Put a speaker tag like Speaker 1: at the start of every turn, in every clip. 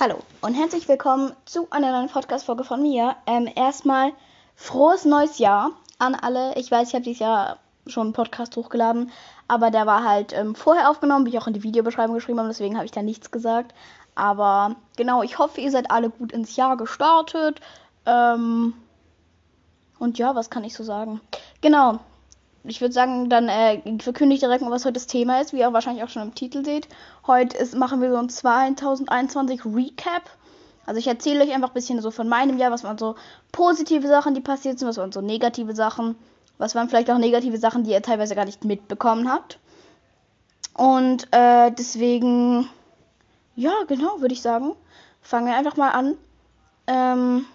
Speaker 1: Hallo und herzlich willkommen zu einer neuen Podcast-Folge von mir. Ähm, erstmal frohes neues Jahr an alle. Ich weiß, ich habe dieses Jahr schon einen Podcast hochgeladen, aber der war halt ähm, vorher aufgenommen, wie ich auch in die Videobeschreibung geschrieben habe, deswegen habe ich da nichts gesagt. Aber genau, ich hoffe, ihr seid alle gut ins Jahr gestartet. Ähm, und ja, was kann ich so sagen? Genau, ich würde sagen, dann äh, verkünde ich direkt mal, was heute das Thema ist, wie ihr wahrscheinlich auch schon im Titel seht. Heute ist, machen wir so ein 2021 Recap. Also ich erzähle euch einfach ein bisschen so von meinem Jahr, was waren so positive Sachen, die passiert sind, was waren so negative Sachen, was waren vielleicht auch negative Sachen, die ihr teilweise gar nicht mitbekommen habt. Und äh, deswegen, ja, genau, würde ich sagen, fangen wir einfach mal an. Ähm,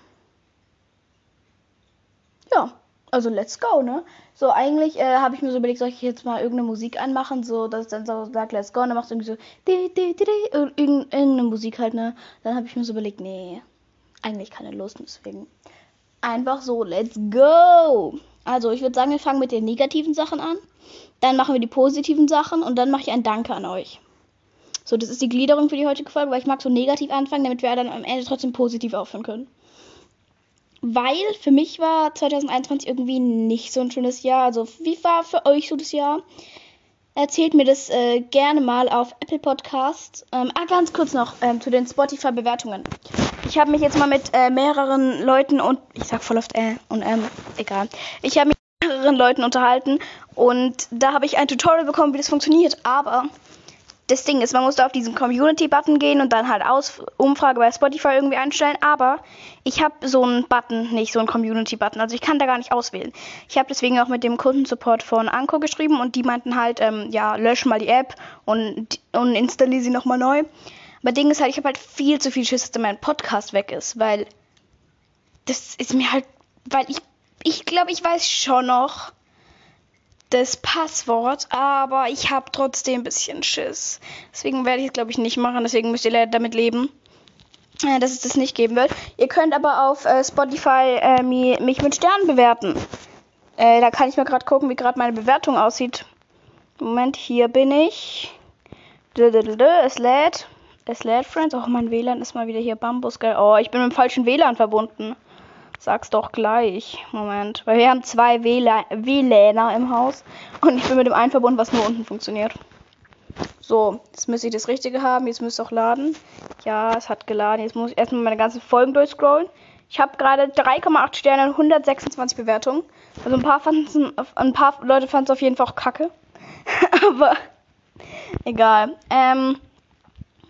Speaker 1: ja, also let's go, ne? So, eigentlich äh, habe ich mir so überlegt, soll ich jetzt mal irgendeine Musik anmachen, so dass dann so sagt, let's go, und dann machst du irgendwie so, di, di, di, di, irgendeine Musik halt, ne? Dann habe ich mir so überlegt, nee, eigentlich keine Lust, deswegen einfach so, let's go. Also, ich würde sagen, wir fangen mit den negativen Sachen an, dann machen wir die positiven Sachen und dann mache ich ein Danke an euch. So, das ist die Gliederung für die heutige Folge, weil ich mag so negativ anfangen, damit wir dann am Ende trotzdem positiv aufhören können weil für mich war 2021 irgendwie nicht so ein schönes Jahr. Also, wie war für euch so das Jahr? Erzählt mir das äh, gerne mal auf Apple Podcast. Ähm, ah, ganz kurz noch ähm, zu den Spotify-Bewertungen. Ich habe mich jetzt mal mit äh, mehreren Leuten und ich sag voll oft äh und ähm, egal. Ich habe mich mit mehreren Leuten unterhalten und da habe ich ein Tutorial bekommen, wie das funktioniert. Aber das Ding ist, man muss da auf diesen Community-Button gehen und dann halt aus Umfrage bei Spotify irgendwie einstellen. Aber ich habe so einen Button, nicht so einen Community-Button. Also ich kann da gar nicht auswählen. Ich habe deswegen auch mit dem Kundensupport von Anko geschrieben und die meinten halt, ähm, ja, lösch mal die App und, und installiere sie nochmal neu. Aber Ding ist halt, ich habe halt viel zu viel Schiss, dass mein Podcast weg ist, weil das ist mir halt, weil ich, ich glaube, ich weiß schon noch, das Passwort, aber ich habe trotzdem ein bisschen Schiss. Deswegen werde ich es, glaube ich, nicht machen. Deswegen müsst ihr leider damit leben, äh, dass es das nicht geben wird. Ihr könnt aber auf äh, Spotify äh, mich mit Sternen bewerten. Äh, da kann ich mal gerade gucken, wie gerade meine Bewertung aussieht. Moment, hier bin ich. Es lädt. Es lädt, Friends. Oh, mein WLAN ist mal wieder hier Bambus. Oh, ich bin mit dem falschen WLAN verbunden. Sag's doch gleich. Moment. Weil wir haben zwei WLANer im Haus. Und ich bin mit dem einen verbunden, was nur unten funktioniert. So, jetzt müsste ich das Richtige haben. Jetzt müsste es auch laden. Ja, es hat geladen. Jetzt muss ich erstmal meine ganzen Folgen durchscrollen. Ich habe gerade 3,8 Sterne und 126 Bewertungen. Also ein paar, ein paar Leute fanden es auf jeden Fall auch kacke. Aber egal. Ähm,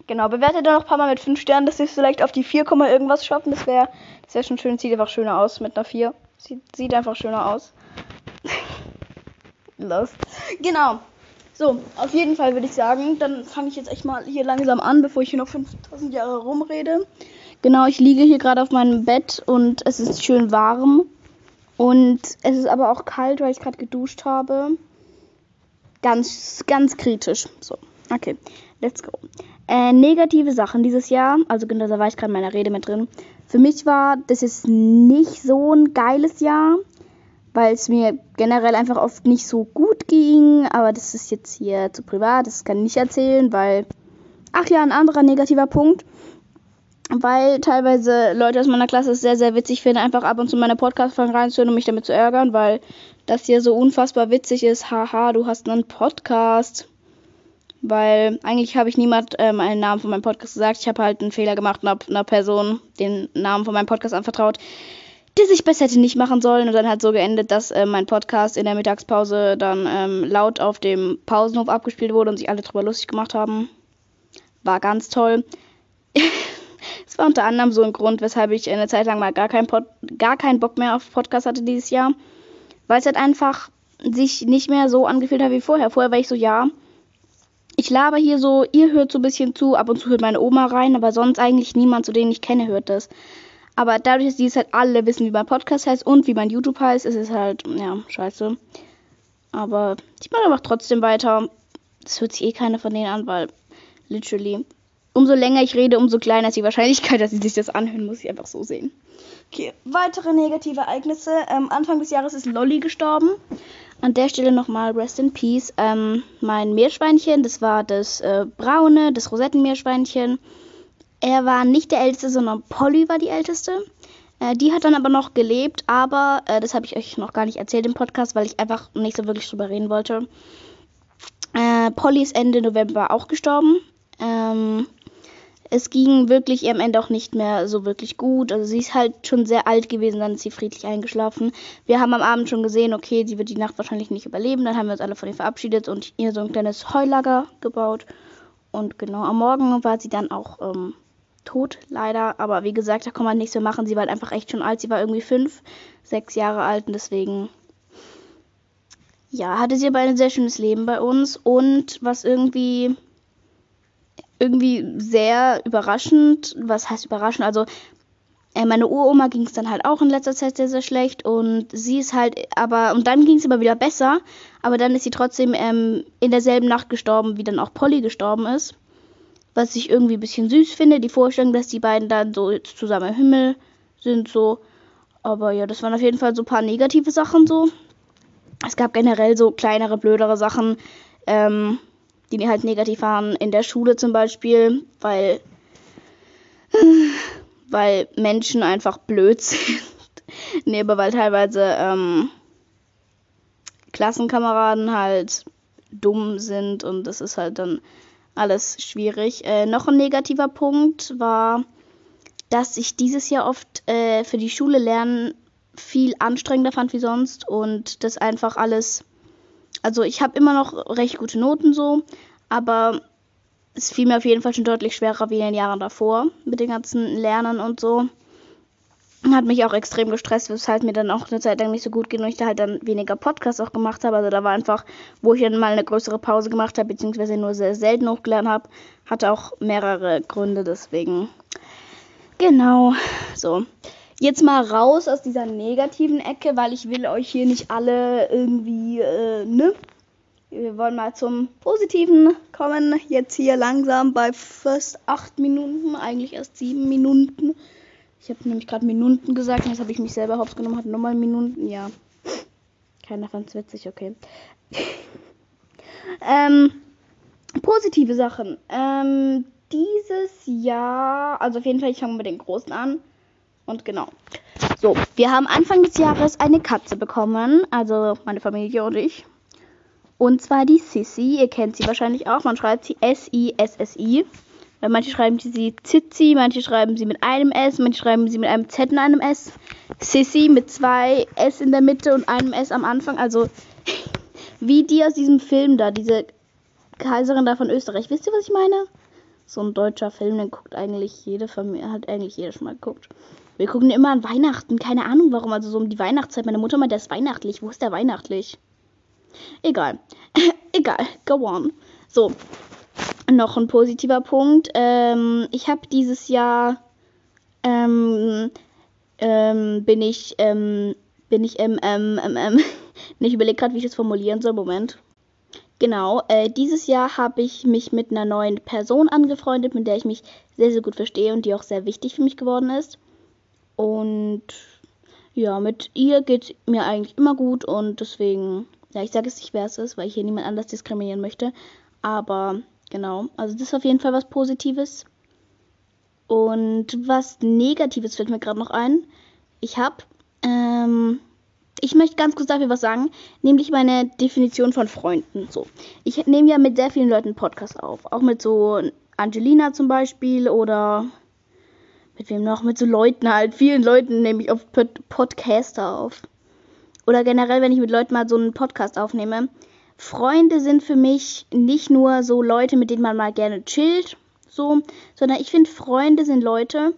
Speaker 1: genau, bewertet dann noch ein paar Mal mit 5 Sternen, dass wir es vielleicht auf die 4, irgendwas schaffen. Das wäre schon schön, sieht einfach schöner aus mit einer 4. Sieht, sieht einfach schöner aus. Los. Genau. So, auf jeden Fall würde ich sagen, dann fange ich jetzt echt mal hier langsam an, bevor ich hier noch 5000 Jahre rumrede. Genau, ich liege hier gerade auf meinem Bett und es ist schön warm. Und es ist aber auch kalt, weil ich gerade geduscht habe. Ganz, ganz kritisch. So, okay, let's go. Äh, negative Sachen dieses Jahr, also genau, da war ich gerade in meiner Rede mit drin. Für mich war das jetzt nicht so ein geiles Jahr, weil es mir generell einfach oft nicht so gut ging. Aber das ist jetzt hier zu privat, das kann ich nicht erzählen, weil. Ach ja, ein anderer negativer Punkt. Weil teilweise Leute aus meiner Klasse es sehr, sehr witzig finden, einfach ab und zu meine Podcast-Folgen reinzuhören, um mich damit zu ärgern, weil das hier so unfassbar witzig ist. Haha, du hast einen Podcast. Weil eigentlich habe ich niemand ähm, einen Namen von meinem Podcast gesagt. Ich habe halt einen Fehler gemacht und habe einer Person den Namen von meinem Podcast anvertraut, die sich besser hätte nicht machen sollen. Und dann hat so geendet, dass äh, mein Podcast in der Mittagspause dann ähm, laut auf dem Pausenhof abgespielt wurde und sich alle drüber lustig gemacht haben. War ganz toll. Es war unter anderem so ein Grund, weshalb ich eine Zeit lang mal gar, kein Pod gar keinen Bock mehr auf Podcast hatte dieses Jahr. Weil es halt einfach sich nicht mehr so angefühlt hat wie vorher. Vorher war ich so, ja, ich laber hier so, ihr hört so ein bisschen zu, ab und zu hört meine Oma rein, aber sonst eigentlich niemand, zu denen ich kenne, hört das. Aber dadurch, dass die es halt alle wissen, wie mein Podcast heißt und wie mein YouTube heißt, ist es halt, ja, scheiße. Aber ich mache einfach trotzdem weiter. Das hört sich eh keiner von denen an, weil, literally, umso länger ich rede, umso kleiner ist die Wahrscheinlichkeit, dass sie sich das anhören, muss ich einfach so sehen. Okay, weitere negative Ereignisse. Ähm, Anfang des Jahres ist Lolly gestorben. An der Stelle nochmal Rest in Peace. Ähm, mein Meerschweinchen, das war das äh, braune, das Rosettenmeerschweinchen. er war nicht der Älteste, sondern Polly war die Älteste. Äh, die hat dann aber noch gelebt, aber äh, das habe ich euch noch gar nicht erzählt im Podcast, weil ich einfach nicht so wirklich drüber reden wollte. Äh, Polly ist Ende November auch gestorben. Ähm, es ging wirklich ihr am Ende auch nicht mehr so wirklich gut. Also sie ist halt schon sehr alt gewesen, dann ist sie friedlich eingeschlafen. Wir haben am Abend schon gesehen, okay, sie wird die Nacht wahrscheinlich nicht überleben. Dann haben wir uns alle von ihr verabschiedet und ihr so ein kleines Heulager gebaut. Und genau, am Morgen war sie dann auch ähm, tot, leider. Aber wie gesagt, da kann man nichts mehr machen. Sie war halt einfach echt schon alt. Sie war irgendwie fünf, sechs Jahre alt und deswegen ja, hatte sie aber ein sehr schönes Leben bei uns und was irgendwie irgendwie sehr überraschend. Was heißt überraschend? Also, äh, meine Uroma ging es dann halt auch in letzter Zeit sehr, sehr schlecht und sie ist halt, aber, und dann ging es immer wieder besser, aber dann ist sie trotzdem ähm, in derselben Nacht gestorben, wie dann auch Polly gestorben ist. Was ich irgendwie ein bisschen süß finde, die Vorstellung, dass die beiden dann so zusammen im Himmel sind, so. Aber ja, das waren auf jeden Fall so ein paar negative Sachen so. Es gab generell so kleinere, blödere Sachen. Ähm, die halt negativ waren in der Schule zum Beispiel, weil, weil Menschen einfach blöd sind. nee, aber weil teilweise ähm, Klassenkameraden halt dumm sind und das ist halt dann alles schwierig. Äh, noch ein negativer Punkt war, dass ich dieses Jahr oft äh, für die Schule lernen viel anstrengender fand wie sonst und das einfach alles also ich habe immer noch recht gute Noten so, aber es fiel mir auf jeden Fall schon deutlich schwerer wie in den Jahren davor mit den ganzen Lernen und so. Hat mich auch extrem gestresst, weshalb mir dann auch eine Zeit lang nicht so gut ging und ich da halt dann weniger Podcasts auch gemacht habe. Also da war einfach, wo ich dann mal eine größere Pause gemacht habe, beziehungsweise nur sehr selten hochgeladen habe, hatte auch mehrere Gründe deswegen. Genau, so. Jetzt mal raus aus dieser negativen Ecke, weil ich will euch hier nicht alle irgendwie, äh, ne? Wir wollen mal zum Positiven kommen. Jetzt hier langsam bei fast acht Minuten, eigentlich erst sieben Minuten. Ich habe nämlich gerade Minuten gesagt, jetzt habe ich mich selber hops genommen, hat nochmal Minuten, ja. Keiner fand es witzig, okay. ähm, positive Sachen. Ähm, dieses Jahr, also auf jeden Fall, ich fange mit den Großen an. Und genau. So, wir haben Anfang des Jahres eine Katze bekommen, also meine Familie und ich. Und zwar die Sissy. Ihr kennt sie wahrscheinlich auch. Man schreibt sie S-I-S-S-I. Manche schreiben sie Zizi, manche schreiben sie mit einem S, manche schreiben sie mit einem Z und einem S. Sissy mit zwei S in der Mitte und einem S am Anfang. Also wie die aus diesem Film da, diese Kaiserin da von Österreich. Wisst ihr, was ich meine? So ein deutscher Film, den guckt eigentlich jede Familie, hat eigentlich jeder schon mal geguckt. Wir gucken immer an Weihnachten. Keine Ahnung warum. Also so um die Weihnachtszeit. Meine Mutter meint, der ist weihnachtlich. Wo ist der weihnachtlich? Egal. Egal. Go on. So. Noch ein positiver Punkt. Ähm, ich habe dieses Jahr ähm, ähm, bin ich ähm, bin ich ähm, ähm, ähm, ähm ich überlege gerade, wie ich das formulieren soll. Moment. Genau, äh, dieses Jahr habe ich mich mit einer neuen Person angefreundet, mit der ich mich sehr, sehr gut verstehe und die auch sehr wichtig für mich geworden ist. Und ja, mit ihr geht mir eigentlich immer gut und deswegen, ja, ich sage es nicht, wer es ist, weil ich hier niemand anders diskriminieren möchte. Aber genau, also das ist auf jeden Fall was Positives. Und was Negatives fällt mir gerade noch ein. Ich habe, ähm, ich möchte ganz kurz dafür was sagen, nämlich meine Definition von Freunden. So, ich nehme ja mit sehr vielen Leuten Podcasts auf, auch mit so Angelina zum Beispiel oder mit wem noch? Mit so Leuten halt. Vielen Leuten nehme ich oft Podcaster auf. Oder generell, wenn ich mit Leuten mal so einen Podcast aufnehme. Freunde sind für mich nicht nur so Leute, mit denen man mal gerne chillt, so, sondern ich finde, Freunde sind Leute.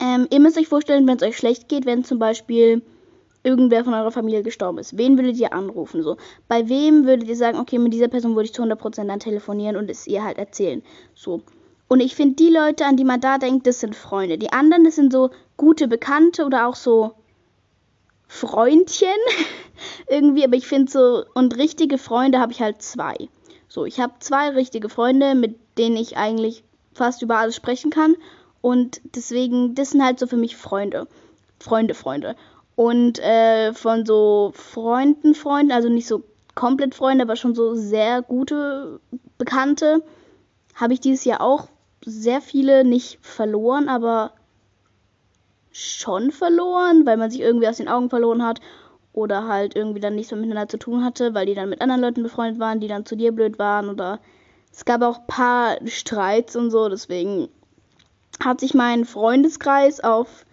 Speaker 1: Ähm, ihr müsst euch vorstellen, wenn es euch schlecht geht, wenn zum Beispiel irgendwer von eurer Familie gestorben ist. Wen würdet ihr anrufen? So, bei wem würdet ihr sagen, okay, mit dieser Person würde ich zu 100% dann telefonieren und es ihr halt erzählen? So, und ich finde, die Leute, an die man da denkt, das sind Freunde. Die anderen, das sind so gute Bekannte oder auch so Freundchen irgendwie. Aber ich finde so, und richtige Freunde habe ich halt zwei. So, ich habe zwei richtige Freunde, mit denen ich eigentlich fast über alles sprechen kann. Und deswegen, das sind halt so für mich Freunde. Freunde, Freunde. Und äh, von so Freunden, Freunden, also nicht so komplett Freunde, aber schon so sehr gute Bekannte, habe ich dieses Jahr auch sehr viele nicht verloren, aber schon verloren, weil man sich irgendwie aus den Augen verloren hat oder halt irgendwie dann nichts mehr miteinander zu tun hatte, weil die dann mit anderen Leuten befreundet waren, die dann zu dir blöd waren oder es gab auch ein paar Streits und so, deswegen hat sich mein Freundeskreis auf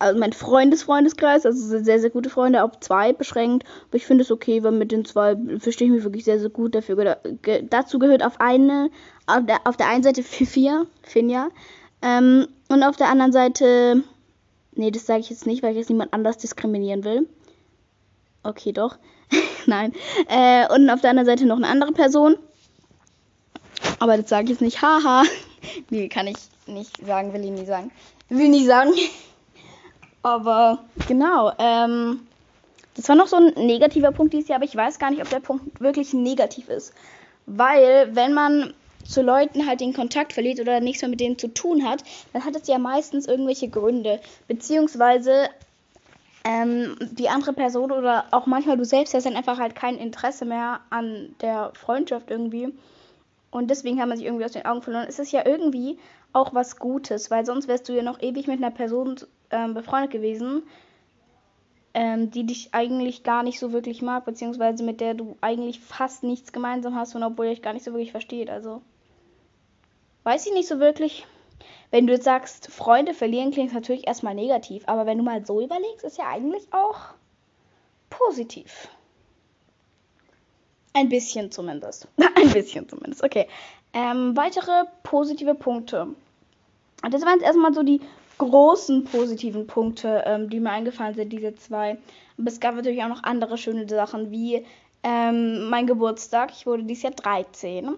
Speaker 1: also mein Freundesfreundeskreis, also sehr, sehr gute Freunde, auf zwei beschränkt. Aber ich finde es okay, weil mit den zwei verstehe ich mich wirklich sehr, sehr gut. Dafür, dazu gehört auf eine, auf der, auf der einen Seite Fifia, Finja, ähm, und auf der anderen Seite Nee, das sage ich jetzt nicht, weil ich jetzt niemand anders diskriminieren will. Okay, doch. Nein. Äh, und auf der anderen Seite noch eine andere Person. Aber das sage ich jetzt nicht. Haha. nee, kann ich nicht sagen, will ich nie sagen. Will nie sagen. Aber genau. Ähm, das war noch so ein negativer Punkt dieses Jahr, aber ich weiß gar nicht, ob der Punkt wirklich negativ ist. Weil, wenn man zu Leuten halt den Kontakt verliert oder nichts mehr mit denen zu tun hat, dann hat es ja meistens irgendwelche Gründe. Beziehungsweise ähm, die andere Person oder auch manchmal du selbst hast dann einfach halt kein Interesse mehr an der Freundschaft irgendwie. Und deswegen hat man sich irgendwie aus den Augen verloren. Es ist ja irgendwie auch was Gutes, weil sonst wärst du ja noch ewig mit einer Person ähm, befreundet gewesen, ähm, die dich eigentlich gar nicht so wirklich mag, beziehungsweise mit der du eigentlich fast nichts gemeinsam hast und obwohl ihr euch gar nicht so wirklich versteht. Also weiß ich nicht so wirklich. Wenn du jetzt sagst, Freunde verlieren, klingt natürlich erstmal negativ, aber wenn du mal so überlegst, ist ja eigentlich auch positiv. Ein bisschen zumindest. Ein bisschen zumindest. Okay. Ähm, weitere positive Punkte. Das waren jetzt erstmal so die großen positiven Punkte, ähm, die mir eingefallen sind, diese zwei. Aber es gab natürlich auch noch andere schöne Sachen, wie ähm, mein Geburtstag. Ich wurde dieses Jahr 13.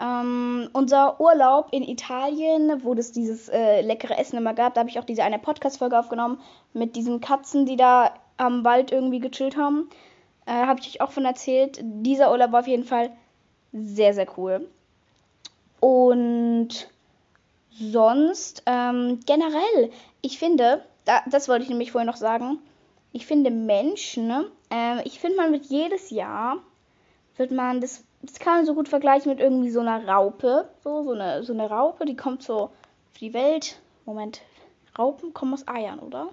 Speaker 1: Ähm, unser Urlaub in Italien, wo es dieses äh, leckere Essen immer gab, da habe ich auch diese eine Podcast-Folge aufgenommen mit diesen Katzen, die da am Wald irgendwie gechillt haben. Äh, habe ich euch auch von erzählt. Dieser Urlaub war auf jeden Fall sehr, sehr cool. Und sonst, ähm, generell, ich finde, da, das wollte ich nämlich vorher noch sagen, ich finde Menschen, äh, ich finde man wird jedes Jahr, wird man das das kann man so gut vergleichen mit irgendwie so einer Raupe. So, so eine, so eine Raupe, die kommt so auf die Welt. Moment, Raupen kommen aus Eiern, oder?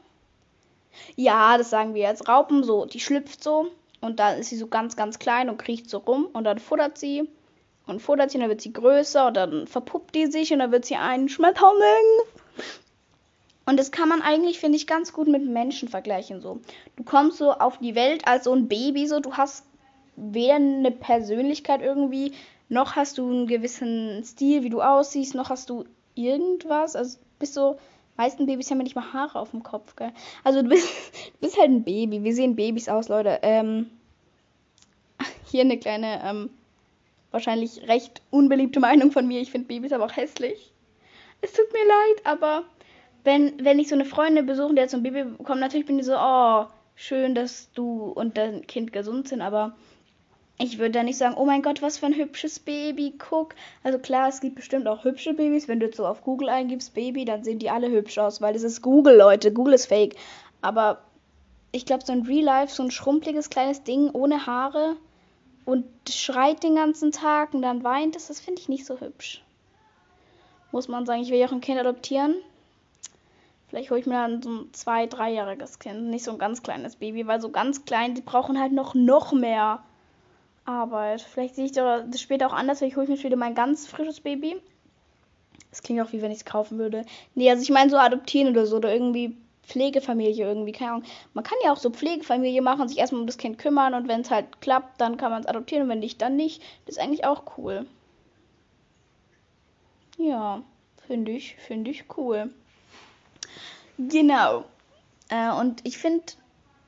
Speaker 1: Ja, das sagen wir jetzt. Raupen, so, die schlüpft so und dann ist sie so ganz, ganz klein und kriecht so rum und dann futtert sie und futtert sie und dann wird sie größer und dann verpuppt die sich und dann wird sie ein Schmetterling. Und das kann man eigentlich, finde ich, ganz gut mit Menschen vergleichen so. Du kommst so auf die Welt als so ein Baby so, du hast weder eine Persönlichkeit irgendwie, noch hast du einen gewissen Stil, wie du aussiehst, noch hast du irgendwas. Also bist so, meisten Babys haben ja nicht mal Haare auf dem Kopf, gell? Also du bist, du bist halt ein Baby. Wie sehen Babys aus, Leute? Ähm, hier eine kleine, ähm, wahrscheinlich recht unbeliebte Meinung von mir. Ich finde Babys aber auch hässlich. Es tut mir leid, aber wenn, wenn ich so eine Freundin besuche, die jetzt so ein Baby bekommt, natürlich bin ich so, oh, schön, dass du und dein Kind gesund sind, aber ich würde da nicht sagen, oh mein Gott, was für ein hübsches Baby, guck. Also klar, es gibt bestimmt auch hübsche Babys. Wenn du jetzt so auf Google eingibst, Baby, dann sehen die alle hübsch aus, weil das ist Google, Leute. Google ist fake. Aber ich glaube, so ein Real Life, so ein schrumpeliges kleines Ding ohne Haare und schreit den ganzen Tag und dann weint es, das finde ich nicht so hübsch. Muss man sagen, ich will ja auch ein Kind adoptieren. Vielleicht hole ich mir dann so ein zwei, dreijähriges Kind, nicht so ein ganz kleines Baby, weil so ganz klein, die brauchen halt noch, noch mehr Arbeit. Vielleicht sehe ich das später auch anders, weil ich hole mir später mein ganz frisches Baby. Das klingt auch wie wenn ich es kaufen würde. Nee, also ich meine so adoptieren oder so oder irgendwie Pflegefamilie irgendwie, keine Ahnung. Man kann ja auch so Pflegefamilie machen, sich erstmal um das Kind kümmern und wenn es halt klappt, dann kann man es adoptieren und wenn nicht, dann nicht. Das ist eigentlich auch cool. Ja, finde ich, finde ich cool. Genau. Äh, und ich finde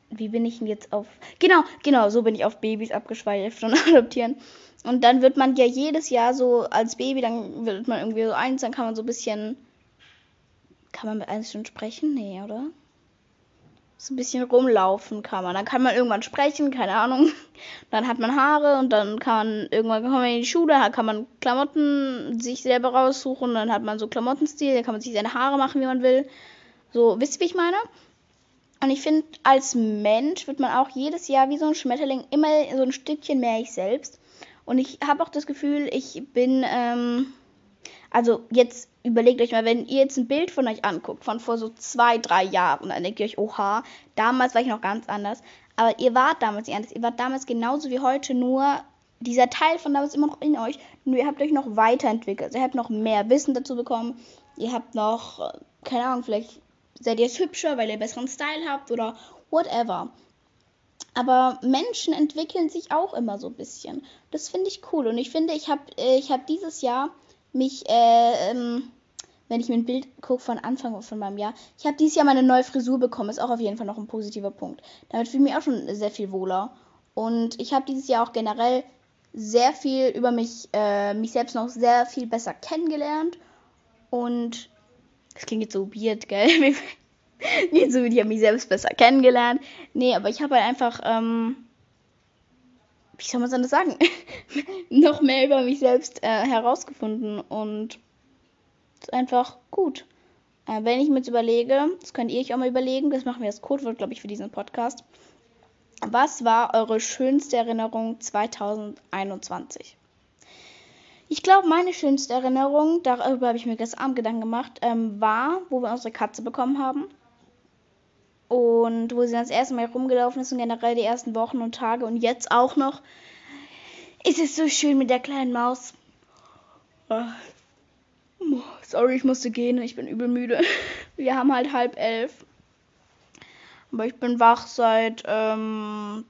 Speaker 1: wie bin ich denn jetzt auf. Genau, genau, so bin ich auf Babys abgeschweift und adoptieren. Und dann wird man ja jedes Jahr so als Baby, dann wird man irgendwie so eins, dann kann man so ein bisschen. Kann man mit schon sprechen? Nee, oder? So ein bisschen rumlaufen kann man. Dann kann man irgendwann sprechen, keine Ahnung. Dann hat man Haare und dann kann man irgendwann kommen in die Schule, da kann man Klamotten sich selber raussuchen, dann hat man so Klamottenstil, da kann man sich seine Haare machen, wie man will. So, wisst ihr, wie ich meine? Und ich finde, als Mensch wird man auch jedes Jahr wie so ein Schmetterling immer so ein Stückchen mehr ich selbst. Und ich habe auch das Gefühl, ich bin, ähm, Also jetzt überlegt euch mal, wenn ihr jetzt ein Bild von euch anguckt, von vor so zwei, drei Jahren, dann denkt ihr euch, oha, damals war ich noch ganz anders. Aber ihr wart damals nicht anders. Ihr wart damals genauso wie heute, nur dieser Teil von damals immer noch in euch. Nur ihr habt euch noch weiterentwickelt. Ihr habt noch mehr Wissen dazu bekommen. Ihr habt noch, äh, keine Ahnung, vielleicht seid ihr jetzt hübscher, weil ihr besseren Style habt oder whatever. Aber Menschen entwickeln sich auch immer so ein bisschen. Das finde ich cool. Und ich finde, ich habe äh, ich hab dieses Jahr mich, äh, ähm, wenn ich mir ein Bild gucke von Anfang von meinem Jahr, ich habe dieses Jahr meine neue Frisur bekommen. Ist auch auf jeden Fall noch ein positiver Punkt. Damit fühle ich mich auch schon sehr viel wohler. Und ich habe dieses Jahr auch generell sehr viel über mich, äh, mich selbst noch sehr viel besser kennengelernt. Und das klingt jetzt so weird, gell? Nicht so, ich habe mich selbst besser kennengelernt. Nee, aber ich habe halt einfach, ähm, wie soll man es anders sagen? noch mehr über mich selbst äh, herausgefunden und ist einfach gut. Äh, wenn ich mir jetzt überlege, das könnt ihr euch auch mal überlegen, das machen wir als Codewort, glaube ich, für diesen Podcast. Was war eure schönste Erinnerung 2021? Ich glaube, meine schönste Erinnerung, darüber habe ich mir gestern Abend Gedanken gemacht, ähm, war, wo wir unsere Katze bekommen haben. Und wo sie dann das erste Mal rumgelaufen ist und generell die ersten Wochen und Tage und jetzt auch noch, ist es so schön mit der kleinen Maus. Ah. Sorry, ich musste gehen, ich bin übel müde. Wir haben halt halb elf. Aber ich bin wach seit ähm,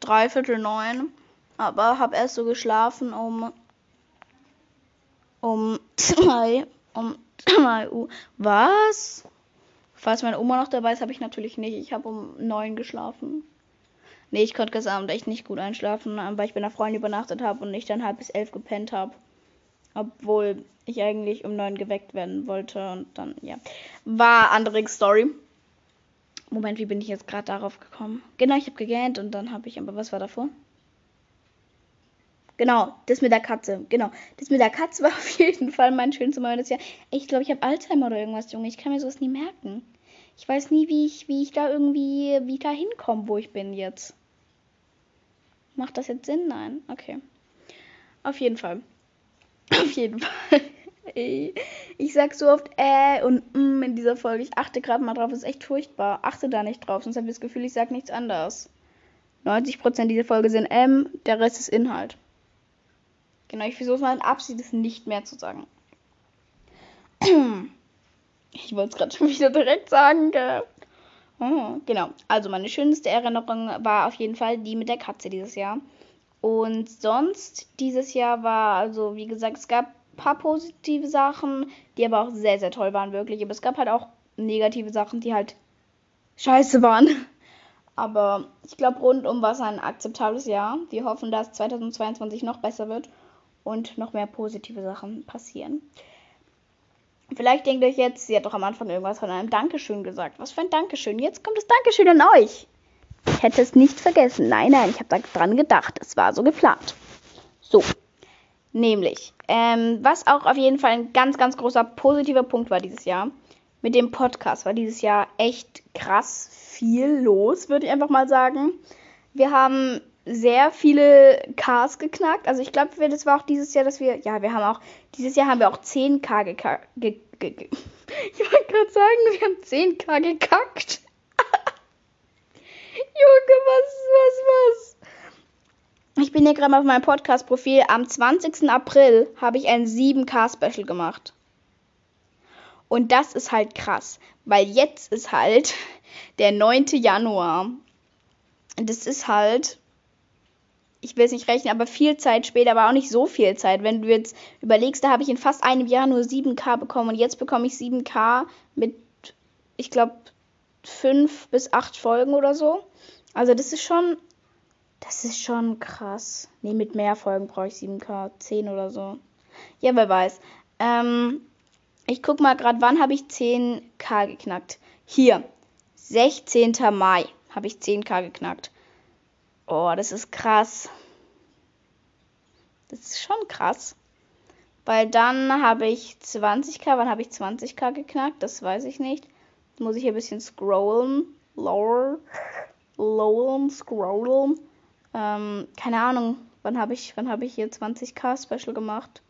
Speaker 1: dreiviertel neun. Aber habe erst so geschlafen um um zwei um zwei Uhr. Was? Falls meine Oma noch dabei ist, habe ich natürlich nicht. Ich habe um neun geschlafen. Nee, ich konnte gestern Abend echt nicht gut einschlafen, weil ich bei einer Freundin übernachtet habe und ich dann halb bis elf gepennt habe. Obwohl ich eigentlich um neun geweckt werden wollte und dann, ja. War andere Story. Moment, wie bin ich jetzt gerade darauf gekommen? Genau, ich habe gegähnt und dann habe ich, aber was war davor? Genau, das mit der Katze. Genau, das mit der Katze war auf jeden Fall mein schönstes Moment des Jahres. Ich glaube, ich habe Alzheimer oder irgendwas, Junge. Ich kann mir sowas nie merken. Ich weiß nie, wie ich, wie ich da irgendwie, wie da hinkomme, wo ich bin jetzt. Macht das jetzt Sinn? Nein. Okay. Auf jeden Fall. Auf jeden Fall. Ich sag so oft äh und mm in dieser Folge. Ich achte gerade mal drauf, ist echt furchtbar. Achte da nicht drauf, sonst habe ich das Gefühl, ich sag nichts anderes. 90% dieser Folge sind M, der Rest ist Inhalt. Genau, ich versuche mal in Absicht, es nicht mehr zu sagen. Ich wollte es gerade schon wieder direkt sagen, gell? Oh, genau. Also meine schönste Erinnerung war auf jeden Fall die mit der Katze dieses Jahr. Und sonst dieses Jahr war, also wie gesagt, es gab ein paar positive Sachen, die aber auch sehr, sehr toll waren, wirklich. Aber es gab halt auch negative Sachen, die halt scheiße waren. Aber ich glaube, rundum war es ein akzeptables Jahr. Wir hoffen, dass 2022 noch besser wird und noch mehr positive Sachen passieren. Vielleicht denkt euch jetzt, sie hat doch am Anfang irgendwas von einem Dankeschön gesagt. Was für ein Dankeschön? Jetzt kommt das Dankeschön an euch. Ich hätte es nicht vergessen. Nein, nein, ich habe daran gedacht. Es war so geplant. So. Nämlich, ähm, was auch auf jeden Fall ein ganz, ganz großer positiver Punkt war dieses Jahr. Mit dem Podcast war dieses Jahr echt krass viel los, würde ich einfach mal sagen. Wir haben sehr viele Ks geknackt. Also ich glaube, das war auch dieses Jahr, dass wir, ja, wir haben auch, dieses Jahr haben wir auch 10k gekackt. Ge ge ge ich wollte gerade sagen, wir haben 10k gekackt. Junge, was, was, was? Ich bin hier gerade mal auf meinem Podcast-Profil. Am 20. April habe ich ein 7k-Special gemacht. Und das ist halt krass, weil jetzt ist halt der 9. Januar. Und das ist halt ich will es nicht rechnen, aber viel Zeit später, aber auch nicht so viel Zeit. Wenn du jetzt überlegst, da habe ich in fast einem Jahr nur 7K bekommen und jetzt bekomme ich 7K mit, ich glaube, 5 bis 8 Folgen oder so. Also das ist schon, das ist schon krass. Nee, mit mehr Folgen brauche ich 7K, 10 oder so. Ja, wer weiß. Ähm, ich guck mal gerade, wann habe ich 10K geknackt? Hier, 16. Mai habe ich 10K geknackt. Oh, das ist krass. Das ist schon krass. Weil dann habe ich 20k. Wann habe ich 20k geknackt? Das weiß ich nicht. Muss ich ein bisschen scrollen. Lower. Lower, scrollen. Ähm, keine Ahnung. Wann habe ich, habe ich hier 20k Special gemacht?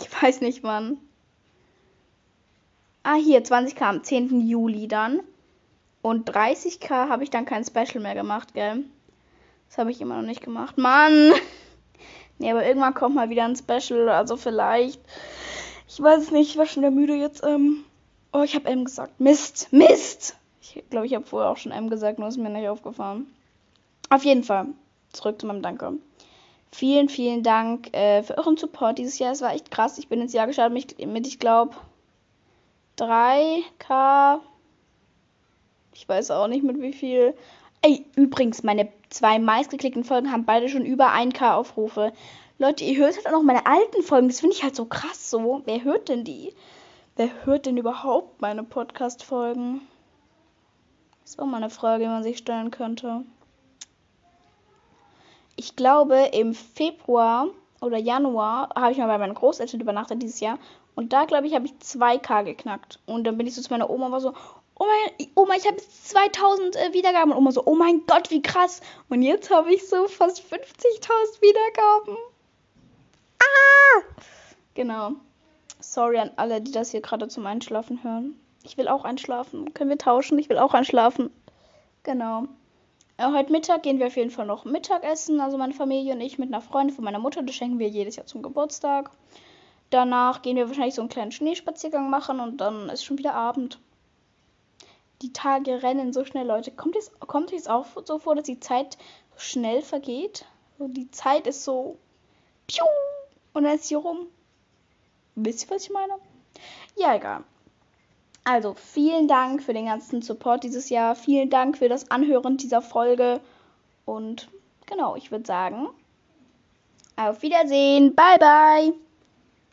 Speaker 1: Ich weiß nicht wann. Ah, hier, 20k am 10. Juli dann. Und 30k habe ich dann kein Special mehr gemacht, gell? Das habe ich immer noch nicht gemacht. Mann! nee, aber irgendwann kommt mal wieder ein Special. Also vielleicht. Ich weiß es nicht. Ich war schon der müde jetzt. Ähm oh, ich habe M gesagt. Mist! Mist! Ich glaube, ich habe vorher auch schon M gesagt, nur ist mir nicht aufgefallen. Auf jeden Fall. Zurück zu meinem Danke. Vielen, vielen Dank äh, für euren Support dieses Jahr. Es war echt krass. Ich bin ins Jahr gestartet mit, ich glaube, 3K. Ich weiß auch nicht mit wie viel. Ey, übrigens, meine zwei meistgeklickten Folgen haben beide schon über 1K Aufrufe. Leute, ihr hört halt auch noch meine alten Folgen. Das finde ich halt so krass so. Wer hört denn die? Wer hört denn überhaupt meine Podcast-Folgen? Ist auch mal eine Frage, die man sich stellen könnte. Ich glaube, im Februar oder Januar habe ich mal bei meinen Großeltern übernachtet dieses Jahr. Und da, glaube ich, habe ich 2K geknackt. Und dann bin ich so zu meiner Oma und war so, oh mein, Oma, ich habe jetzt 2000 äh, Wiedergaben. Und Oma so, oh mein Gott, wie krass. Und jetzt habe ich so fast 50.000 Wiedergaben. Ah! Genau. Sorry an alle, die das hier gerade zum Einschlafen hören. Ich will auch einschlafen. Können wir tauschen? Ich will auch einschlafen. Genau. Äh, heute Mittag gehen wir auf jeden Fall noch Mittagessen. Also meine Familie und ich mit einer Freundin von meiner Mutter. Das schenken wir jedes Jahr zum Geburtstag. Danach gehen wir wahrscheinlich so einen kleinen Schneespaziergang machen und dann ist schon wieder Abend. Die Tage rennen so schnell, Leute. Kommt es, kommt es auch so vor, dass die Zeit so schnell vergeht? So, die Zeit ist so. Piu, und dann ist sie rum. Wisst ihr, was ich meine? Ja, egal. Also, vielen Dank für den ganzen Support dieses Jahr. Vielen Dank für das Anhören dieser Folge. Und genau, ich würde sagen, auf Wiedersehen. Bye, bye.